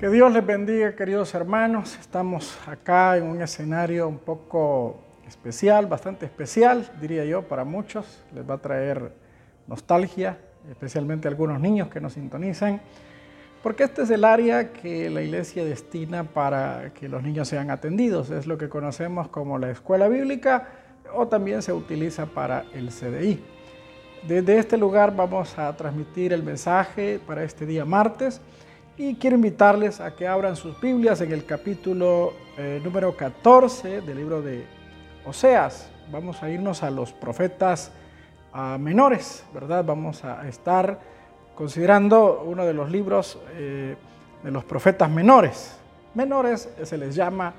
Que Dios les bendiga, queridos hermanos. Estamos acá en un escenario un poco especial, bastante especial, diría yo, para muchos. Les va a traer nostalgia, especialmente a algunos niños que nos sintonizan, porque este es el área que la iglesia destina para que los niños sean atendidos. Es lo que conocemos como la escuela bíblica o también se utiliza para el CDI. Desde este lugar vamos a transmitir el mensaje para este día martes y quiero invitarles a que abran sus Biblias en el capítulo eh, número 14 del libro de Oseas. Vamos a irnos a los profetas menores, ¿verdad? Vamos a estar considerando uno de los libros eh, de los profetas menores. Menores se les llama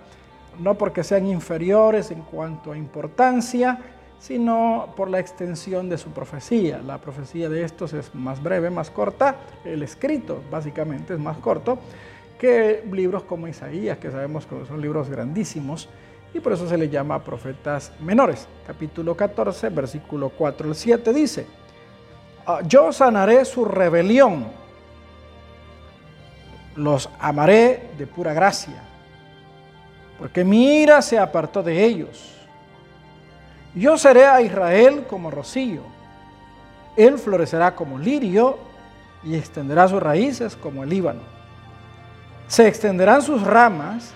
no porque sean inferiores en cuanto a importancia, sino por la extensión de su profecía. La profecía de estos es más breve, más corta, el escrito básicamente es más corto que libros como Isaías, que sabemos que son libros grandísimos, y por eso se le llama profetas menores. Capítulo 14, versículo 4 al 7 dice, ah, yo sanaré su rebelión, los amaré de pura gracia, porque mi ira se apartó de ellos yo seré a Israel como rocío. Él florecerá como lirio y extenderá sus raíces como el Líbano. Se extenderán sus ramas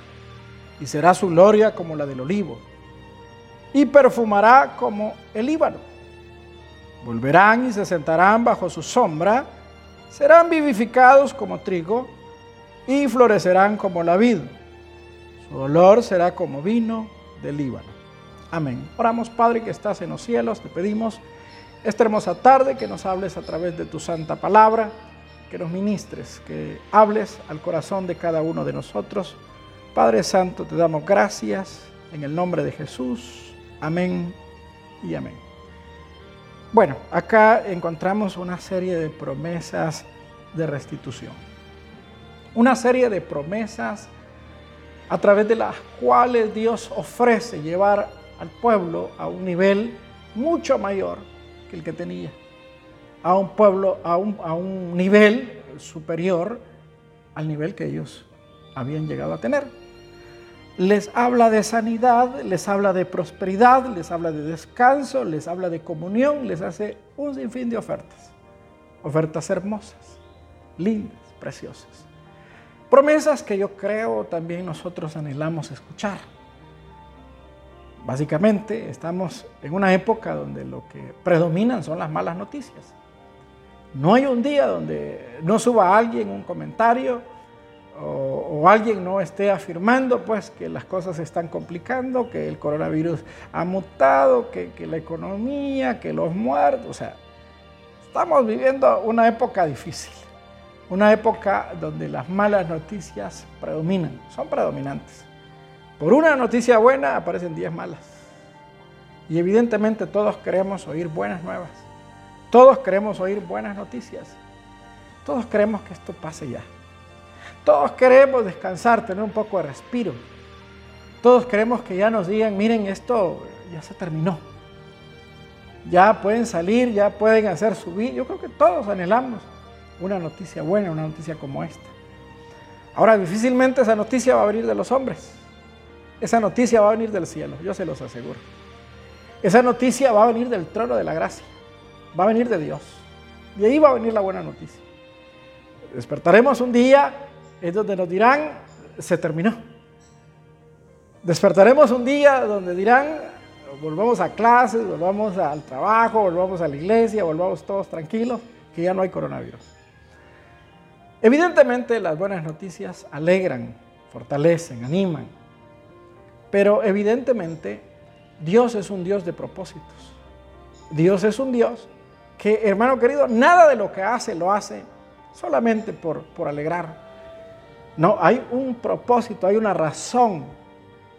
y será su gloria como la del olivo. Y perfumará como el Líbano. Volverán y se sentarán bajo su sombra. Serán vivificados como trigo y florecerán como la vid. Su olor será como vino del Líbano. Amén. Oramos, Padre, que estás en los cielos, te pedimos esta hermosa tarde que nos hables a través de tu santa palabra, que nos ministres, que hables al corazón de cada uno de nosotros. Padre Santo, te damos gracias en el nombre de Jesús. Amén y amén. Bueno, acá encontramos una serie de promesas de restitución. Una serie de promesas a través de las cuales Dios ofrece llevar al pueblo a un nivel mucho mayor que el que tenía, a un pueblo, a un, a un nivel superior al nivel que ellos habían llegado a tener. Les habla de sanidad, les habla de prosperidad, les habla de descanso, les habla de comunión, les hace un sinfín de ofertas. Ofertas hermosas, lindas, preciosas. Promesas que yo creo también nosotros anhelamos escuchar. Básicamente estamos en una época donde lo que predominan son las malas noticias. No hay un día donde no suba alguien un comentario o, alguien no esté afirmando pues que las cosas se están complicando, que el coronavirus ha mutado, que, que la economía, que los muertos. O sea, estamos viviendo una época difícil, una época donde las malas noticias predominan, son predominantes. Por una noticia buena aparecen 10 malas. Y evidentemente todos queremos oír buenas nuevas. Todos queremos oír buenas noticias. Todos queremos que esto pase ya. Todos queremos descansar, tener un poco de respiro. Todos queremos que ya nos digan, miren, esto ya se terminó. Ya pueden salir, ya pueden hacer su vida. Yo creo que todos anhelamos una noticia buena, una noticia como esta. Ahora, difícilmente esa noticia va a venir de los hombres. Esa noticia va a venir del cielo, yo se los aseguro. Esa noticia va a venir del trono de la gracia, va a venir de Dios. Y ahí va a venir la buena noticia. Despertaremos un día en donde nos dirán, se terminó. Despertaremos un día donde dirán, volvamos a clases, volvamos al trabajo, volvamos a la iglesia, volvamos todos tranquilos, que ya no hay coronavirus. Evidentemente las buenas noticias alegran, fortalecen, animan, pero evidentemente Dios es un Dios de propósitos. Dios es un Dios que, hermano querido, nada de lo que hace lo hace solamente por, por alegrar. No, hay un propósito, hay una razón,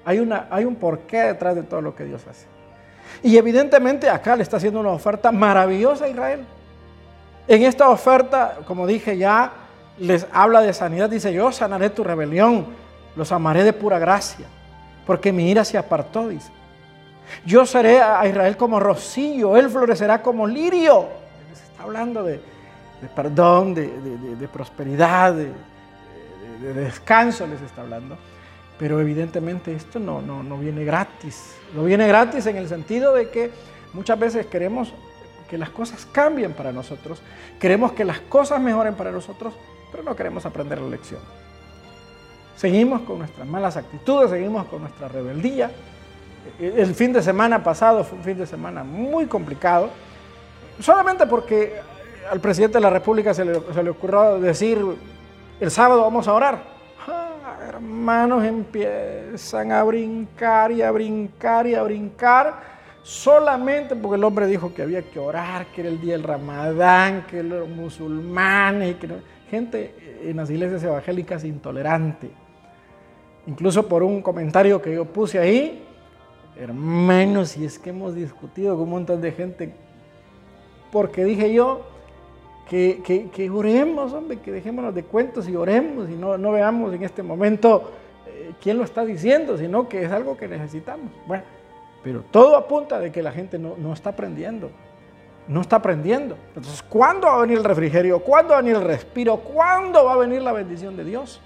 hay, una, hay un porqué detrás de todo lo que Dios hace. Y evidentemente acá le está haciendo una oferta maravillosa a Israel. En esta oferta, como dije ya, les habla de sanidad. Dice, yo sanaré tu rebelión, los amaré de pura gracia porque mi ira se apartó, dice. Yo seré a Israel como rocío, él florecerá como lirio. Se está hablando de, perdón, de, prosperidad, de, de descanso les está hablando. Pero evidentemente esto no, no, no viene gratis. No viene gratis en el sentido de que muchas veces queremos que las cosas cambien para nosotros, queremos que las cosas mejoren para nosotros, pero no queremos aprender la lección. Seguimos con nuestras malas actitudes, seguimos con nuestra rebeldía. El fin de semana pasado fue un fin de semana muy complicado, solamente porque al presidente de la República se le, ocurrió decir, el sábado vamos a orar hermanos empiezan a brincar y a brincar y a brincar solamente porque el hombre dijo que había que orar, que era el día del ramadán, que los musulmanes, que gente en las iglesias evangélicas intolerante. Incluso por un comentario que yo puse ahí, hermanos, y es que hemos discutido con un montón de gente, porque dije yo, que, oremos, hombre, que dejémonos de cuentos y oremos y no, no veamos en este momento eh, quién lo está diciendo, sino que es algo que necesitamos. Bueno, pero todo apunta de que la gente no, no está aprendiendo, no está aprendiendo. Entonces, ¿cuándo va a venir el refrigerio? ¿Cuándo va a venir el respiro? ¿Cuándo va a venir la bendición de Dios?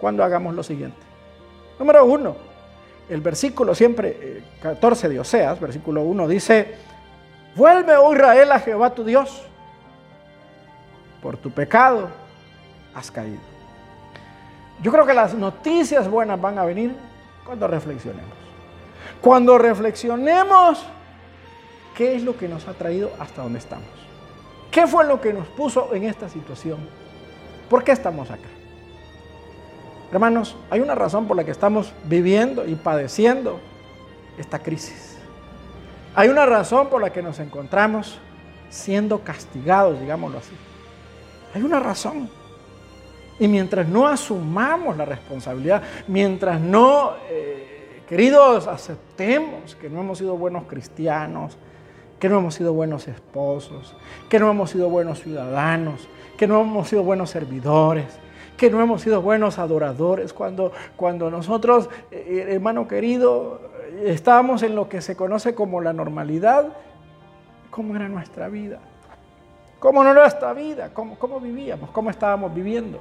Cuando hagamos lo siguiente. Número uno, el versículo siempre, 14 eh, de Oseas, versículo 1, dice, vuelve, oh Israel, a Jehová tu Dios por tu pecado has caído. Yo creo que las noticias buenas van a venir cuando reflexionemos. Cuando reflexionemos qué es lo que nos ha traído hasta donde estamos. ¿Qué fue lo que nos puso en esta situación? ¿Por qué estamos acá? Hermanos, hay una razón por la que estamos viviendo y padeciendo esta crisis. Hay una razón por la que nos encontramos siendo castigados, digámoslo así. Hay una razón. Y mientras no asumamos la responsabilidad, mientras no, eh, queridos, aceptemos que no hemos sido buenos cristianos, que no hemos sido buenos esposos, que no hemos sido buenos ciudadanos, que no hemos sido buenos servidores, que no hemos sido buenos adoradores, cuando, cuando nosotros, eh, hermano querido, estábamos en lo que se conoce como la normalidad, ¿cómo era nuestra vida? ¿Cómo no nuestra vida? ¿Cómo, ¿Cómo vivíamos? ¿Cómo estábamos viviendo?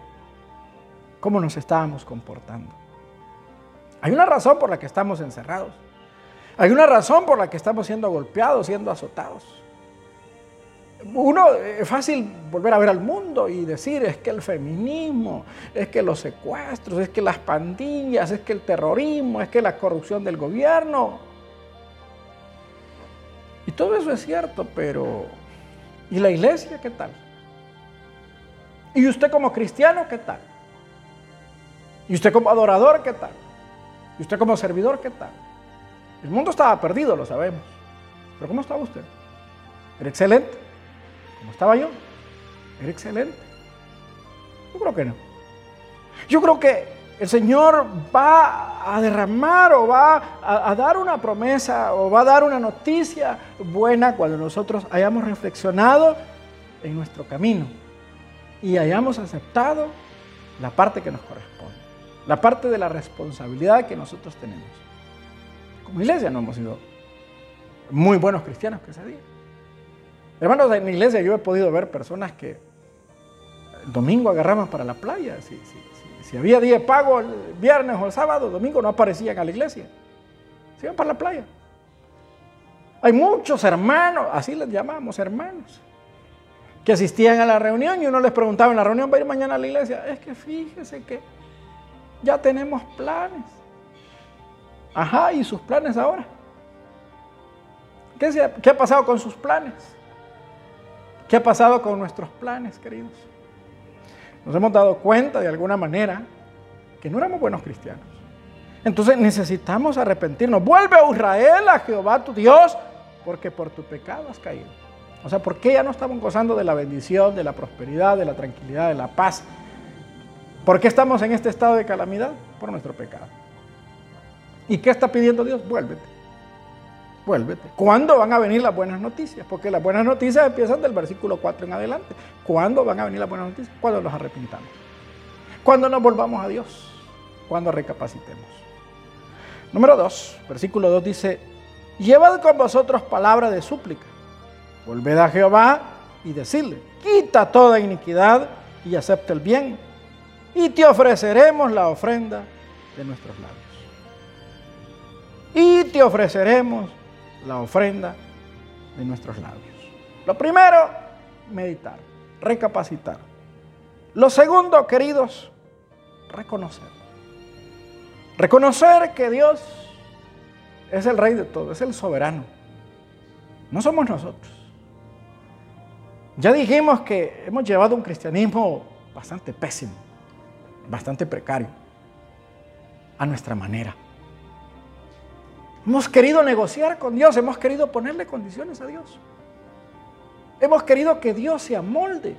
¿Cómo nos estábamos comportando? Hay una razón por la que estamos encerrados. Hay una razón por la que estamos siendo golpeados, siendo azotados. Uno, es fácil volver a ver al mundo y decir, es que el feminismo, es que los secuestros, es que las pandillas, es que el terrorismo, es que la corrupción del gobierno. Y todo eso es cierto, pero ¿Y la iglesia qué tal? ¿Y usted como cristiano qué tal? ¿Y usted como adorador qué tal? ¿Y usted como servidor qué tal? El mundo estaba perdido, lo sabemos. Pero ¿cómo estaba usted? Era excelente. ¿Cómo estaba yo? Era excelente. Yo creo que no. Yo creo que el Señor va a derramar o va a, dar una promesa o va a dar una noticia buena cuando nosotros hayamos reflexionado en nuestro camino y hayamos aceptado la parte que nos corresponde, la parte de la responsabilidad que nosotros tenemos. Como iglesia no hemos sido muy buenos cristianos que ese día. Hermanos, en la iglesia yo he podido ver personas que el domingo agarraban para la playa, sí, si había día de pago el viernes o el sábado, domingo no aparecían a la iglesia. Se iban para la playa. Hay muchos hermanos, así les llamamos hermanos, que asistían a la reunión y uno les preguntaba en la reunión, ¿va a ir mañana a la iglesia? Es que fíjese que ya tenemos planes. Ajá, ¿y sus planes ahora? ¿Qué, ¿Qué ha pasado con sus planes? ¿Qué ha pasado con nuestros planes, queridos? nos hemos dado cuenta de alguna manera que no éramos buenos cristianos. Entonces necesitamos arrepentirnos. Vuelve a Israel, a Jehová tu Dios, porque por tu pecado has caído. O sea, ¿por qué ya no estamos gozando de la bendición, de la prosperidad, de la tranquilidad, de la paz? ¿Por qué estamos en este estado de calamidad? Por nuestro pecado. ¿Y qué está pidiendo Dios? Vuélvete vuélvete. ¿Cuándo van a venir las buenas noticias? Porque las buenas noticias empiezan del versículo 4 en adelante. ¿Cuándo van a venir las buenas noticias? Cuando nos arrepintamos. Cuando nos volvamos a Dios. Cuando recapacitemos. Número 2, versículo 2 dice, llevad con vosotros palabra de súplica. Volved a Jehová y decirle, quita toda iniquidad y acepta el bien. y te ofreceremos la ofrenda de nuestros labios. Y te ofreceremos la ofrenda de nuestros labios. Lo primero, meditar, recapacitar. Lo segundo, queridos, reconocer. Reconocer que Dios es el rey de todo, es el soberano. No somos nosotros. Ya dijimos que hemos llevado un cristianismo bastante pésimo, bastante precario, a nuestra manera. Hemos querido negociar con Dios, hemos querido ponerle condiciones a Dios. Hemos querido que Dios se amolde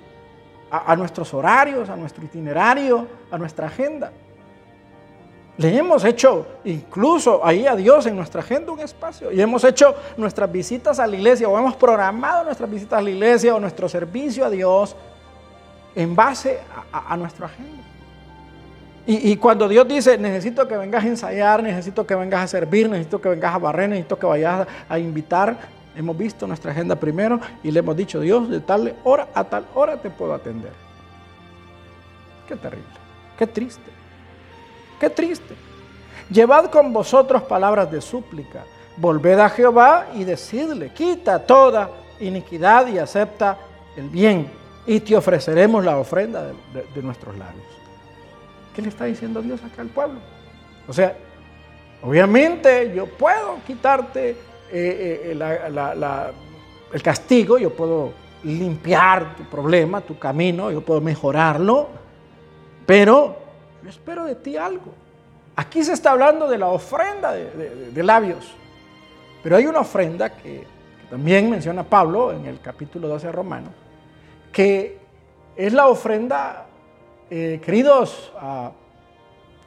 a, nuestros horarios, a nuestro itinerario, a nuestra agenda. Le hemos hecho incluso ahí a Dios en nuestra agenda un espacio y hemos hecho nuestras visitas a la iglesia o hemos programado nuestras visitas a la iglesia o nuestro servicio a Dios en base a, nuestra agenda. Y, cuando Dios dice, necesito que vengas a ensayar, necesito que vengas a servir, necesito que vengas a barrer, necesito que vayas a invitar, hemos visto nuestra agenda primero y le hemos dicho, Dios, de tal hora a tal hora te puedo atender. Qué terrible, qué triste. Qué triste. Llevad con vosotros palabras de súplica. Volved a Jehová y decidle, quita toda iniquidad y acepta el bien. Y te ofreceremos la ofrenda de, nuestros labios. ¿Qué le está diciendo Dios acá al pueblo? O sea, obviamente yo puedo quitarte eh, eh, el castigo, yo puedo limpiar tu problema, tu camino, yo puedo mejorarlo, pero yo espero de ti algo. Aquí se está hablando de la ofrenda de, labios, pero hay una ofrenda que, también menciona Pablo en el capítulo 12 de Romanos, que es la ofrenda, eh, queridos,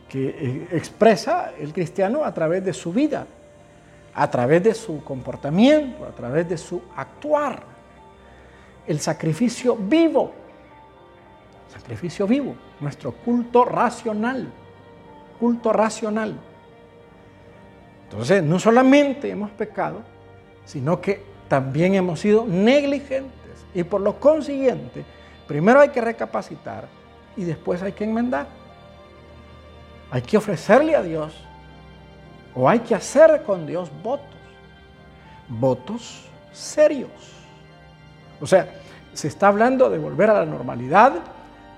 que eh, expresa el cristiano a través de su vida, a través de su comportamiento, a través de su actuar. El sacrificio vivo sacrificio vivo, nuestro culto racional, culto racional. Entonces, no solamente hemos pecado, sino que también hemos sido negligentes. Y por lo consiguiente, primero hay que recapacitar y después hay que enmendar. Hay que ofrecerle a Dios o hay que hacer con Dios votos. Votos serios. O sea, se está hablando de volver a la normalidad,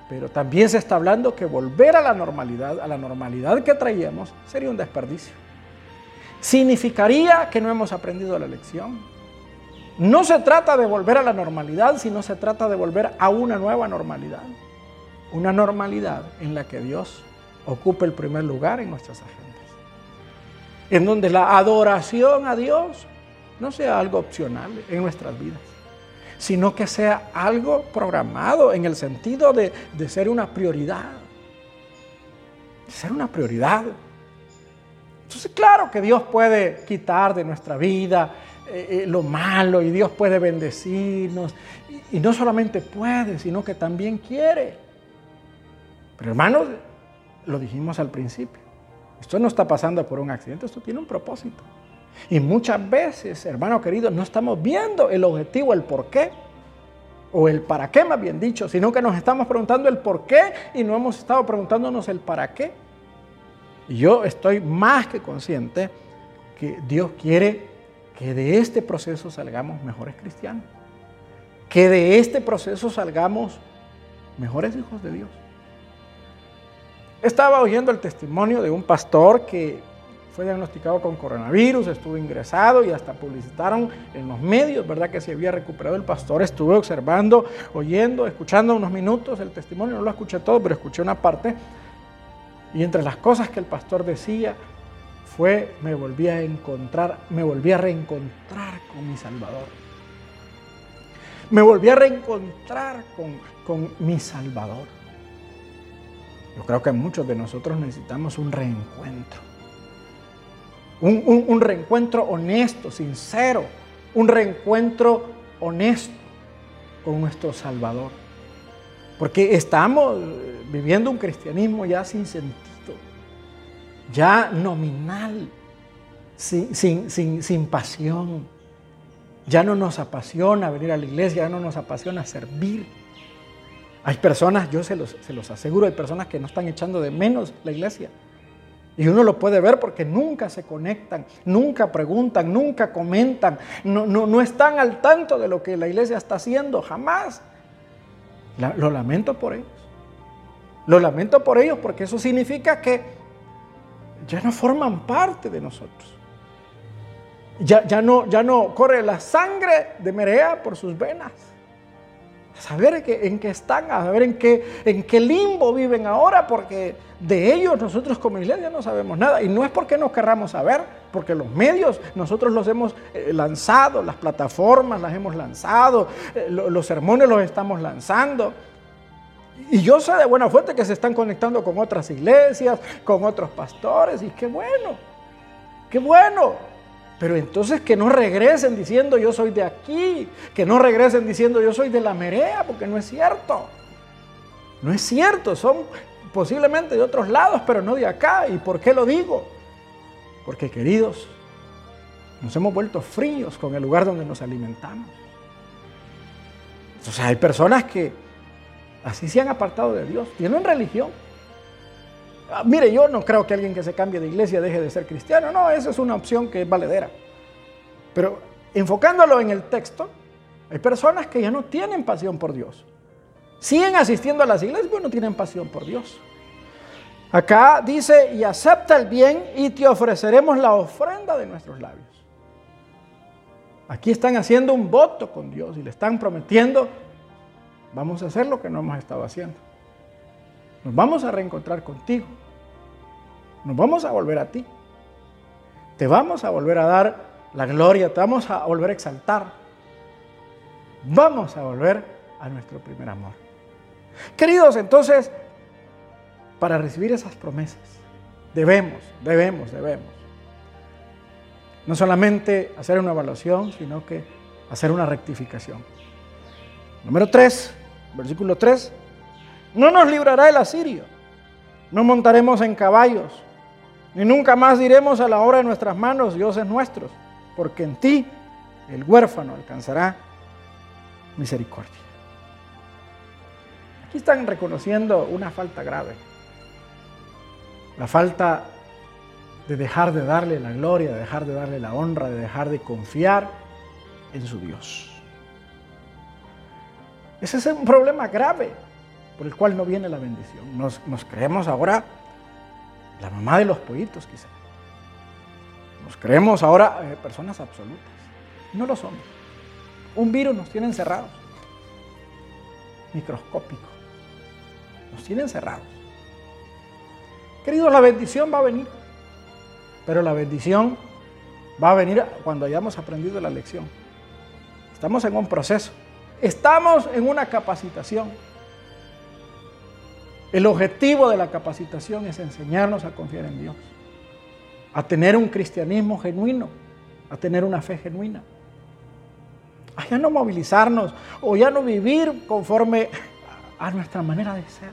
pero también se está hablando que volver a la normalidad, a la normalidad que traíamos, sería un desperdicio. Significaría que no hemos aprendido la lección. No se trata de volver a la normalidad, sino se trata de volver a una nueva normalidad. Una normalidad en la que Dios ocupe el primer lugar en nuestras agendas. En donde la adoración a Dios no sea algo opcional en nuestras vidas sino que sea algo programado en el sentido de, ser una prioridad. ser una prioridad. Entonces, claro que Dios puede quitar de nuestra vida eh, eh, lo malo y Dios puede bendecirnos. Y no solamente puede, sino que también quiere. Pero hermanos, lo dijimos al principio. Esto no está pasando por un accidente, esto tiene un propósito. Y muchas veces, hermano querido, no estamos viendo el objetivo, el por qué, o el para qué más bien dicho, sino que nos estamos preguntando el por qué y no hemos estado preguntándonos el para qué. Y yo estoy más que consciente que Dios quiere que de este proceso salgamos mejores cristianos, que de este proceso salgamos mejores hijos de Dios. Estaba oyendo el testimonio de un pastor que fue diagnosticado con coronavirus, estuvo ingresado y hasta publicitaron en los medios, ¿verdad? Que se había recuperado el pastor. Estuve observando, oyendo, escuchando unos minutos el testimonio, no lo escuché todo, pero escuché una parte. Y entre las cosas que el pastor decía fue, me volví a encontrar, me volví a reencontrar con mi Salvador. Me volví a reencontrar con, con mi Salvador. Yo creo que muchos de nosotros necesitamos un reencuentro un, reencuentro honesto, sincero, un reencuentro honesto con nuestro Salvador. Porque estamos viviendo un cristianismo ya sin sentido, ya nominal, sin, sin, sin, pasión. Ya no nos apasiona venir a la iglesia, ya no nos apasiona servir. Hay personas, yo se los, se los aseguro, hay personas que no están echando de menos la iglesia. Y uno lo puede ver porque nunca se conectan, nunca preguntan, nunca comentan, no, no, están al tanto de lo que la iglesia está haciendo, jamás. lo lamento por ellos. Lo lamento por ellos porque eso significa que ya no forman parte de nosotros. Ya, ya, no, ya no corre la sangre de Merea por sus venas saber en qué están, a saber en qué, en qué limbo viven ahora, porque de ellos nosotros como iglesia no sabemos nada. Y no es porque no querramos saber, porque los medios nosotros los hemos eh, lanzado, las plataformas las hemos lanzado, eh, los sermones los estamos lanzando. Y yo sé de buena fuente que se están conectando con otras iglesias, con otros pastores, y qué bueno, qué bueno. Pero entonces que no regresen diciendo yo soy de aquí, que no regresen diciendo yo soy de la Merea, porque no es cierto. No es cierto, son posiblemente de otros lados, pero no de acá. ¿Y por qué lo digo? Porque queridos, nos hemos vuelto fríos con el lugar donde nos alimentamos. O sea, hay personas que así se han apartado de Dios, tienen religión, Ah, mire, yo no creo que alguien que se cambie de iglesia deje de ser cristiano. No, esa es una opción que es valedera. Pero enfocándolo en el texto, hay personas que ya no tienen pasión por Dios. Siguen asistiendo a las iglesias, pero no tienen pasión por Dios. Acá dice, y acepta el bien y te ofreceremos la ofrenda de nuestros labios. Aquí están haciendo un voto con Dios y le están prometiendo, vamos a hacer lo que no hemos estado haciendo. Nos vamos a reencontrar contigo. Nos vamos a volver a ti. Te vamos a volver a dar la gloria, te vamos a volver a exaltar. Vamos a volver a nuestro primer amor. Queridos, entonces, para recibir esas promesas, debemos, debemos, debemos. No solamente hacer una evaluación, sino que hacer una rectificación. Número 3, versículo 3. No nos librará el asirio. No montaremos en caballos, ni nunca más diremos a la obra de nuestras manos, dioses nuestros, porque en ti el huérfano alcanzará misericordia. Aquí están reconociendo una falta grave. La falta de dejar de darle la gloria, de dejar de darle la honra, de dejar de confiar en su Dios. Ese es un problema grave por el cual no viene la bendición. Nos, creemos ahora la mamá de los pollitos, quizá. Nos creemos ahora eh, personas absolutas. No lo somos. Un virus nos tiene encerrados. Microscópico. Nos tiene encerrados. Queridos, la bendición va a venir. Pero la bendición va a venir cuando hayamos aprendido la lección. Estamos en un proceso. Estamos en una capacitación. El objetivo de la capacitación es enseñarnos a confiar en Dios, a tener un cristianismo genuino, a tener una fe genuina, a ya no movilizarnos o ya no vivir conforme a nuestra manera de ser.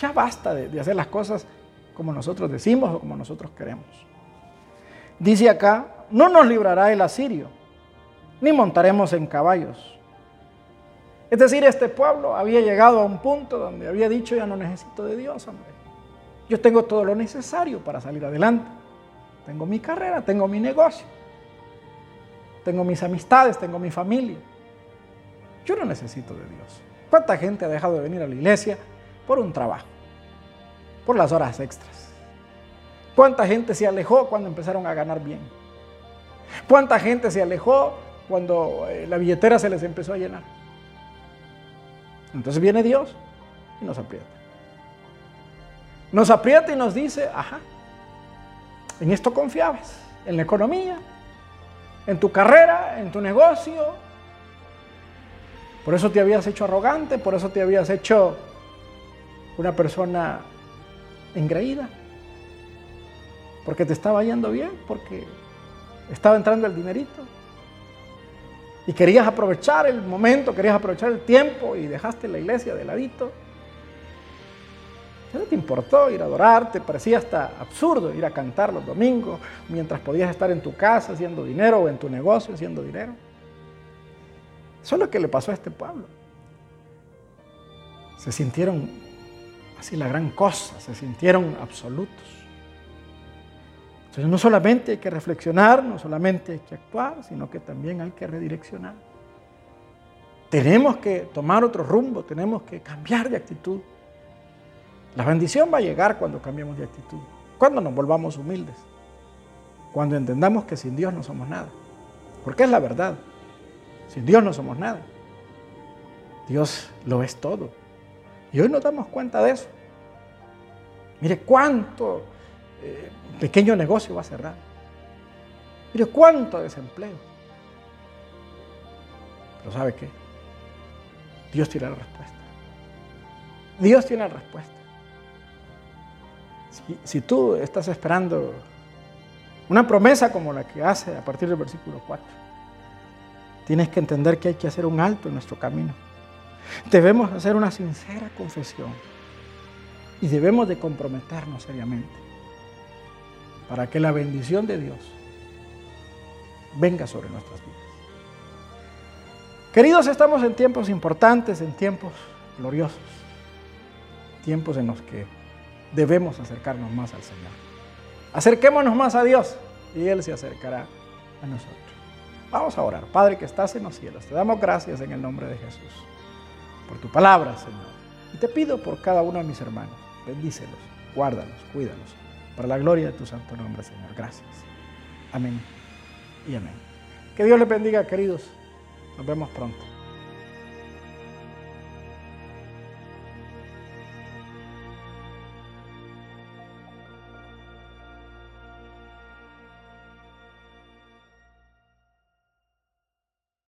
Ya basta de, hacer las cosas como nosotros decimos o como nosotros queremos. Dice acá, no nos librará el asirio, ni montaremos en caballos es decir, este pueblo había llegado a un punto donde había dicho, ya no necesito de Dios, hombre. Yo tengo todo lo necesario para salir adelante. Tengo mi carrera, tengo mi negocio, tengo mis amistades, tengo mi familia. Yo no necesito de Dios. ¿Cuánta gente ha dejado de venir a la iglesia por un trabajo, por las horas extras? ¿Cuánta gente se alejó cuando empezaron a ganar bien? ¿Cuánta gente se alejó cuando eh, la billetera se les empezó a llenar? Entonces viene Dios y nos aprieta. Nos aprieta y nos dice, ajá, en esto confiabas, en la economía, en tu carrera, en tu negocio. Por eso te habías hecho arrogante, por eso te habías hecho una persona engreída. Porque te estaba yendo bien, porque estaba entrando el dinerito y querías aprovechar el momento, querías aprovechar el tiempo y dejaste la iglesia de ladito. Ya no te importó ir a adorar, te parecía hasta absurdo ir a cantar los domingos mientras podías estar en tu casa haciendo dinero o en tu negocio haciendo dinero. Eso es lo que le pasó a este pueblo. se sintieron así la gran cosa, se sintieron absolutos. Entonces no solamente hay que reflexionar, no solamente hay que actuar, sino que también hay que redireccionar. Tenemos que tomar otro rumbo, tenemos que cambiar de actitud. La bendición va a llegar cuando cambiemos de actitud, cuando nos volvamos humildes, cuando entendamos que sin Dios no somos nada. Porque es la verdad, sin Dios no somos nada. Dios lo es todo. Y hoy nos damos cuenta de eso. Mire cuánto eh, pequeño negocio va a cerrar. Mire cuánto desempleo. Pero ¿sabe qué? Dios tiene la respuesta. Dios tiene la respuesta. Si, tú estás esperando una promesa como la que hace a partir del versículo 4, tienes que entender que hay que hacer un alto en nuestro camino. Debemos hacer una sincera confesión y debemos de comprometernos seriamente para que la bendición de Dios venga sobre nuestras vidas. Queridos, estamos en tiempos importantes, en tiempos gloriosos, tiempos en los que debemos acercarnos más al Señor. Acerquémonos más a Dios y Él se acercará a nosotros. Vamos a orar. Padre que estás en los cielos, te damos gracias en el nombre de Jesús por tu palabra, Señor. Y te pido por cada uno de mis hermanos, bendícelos, guárdalos, cuídalos, para la gloria de tu santo nombre, Señor. Gracias. Amén y amén. Que Dios les bendiga, queridos. Nos vemos pronto.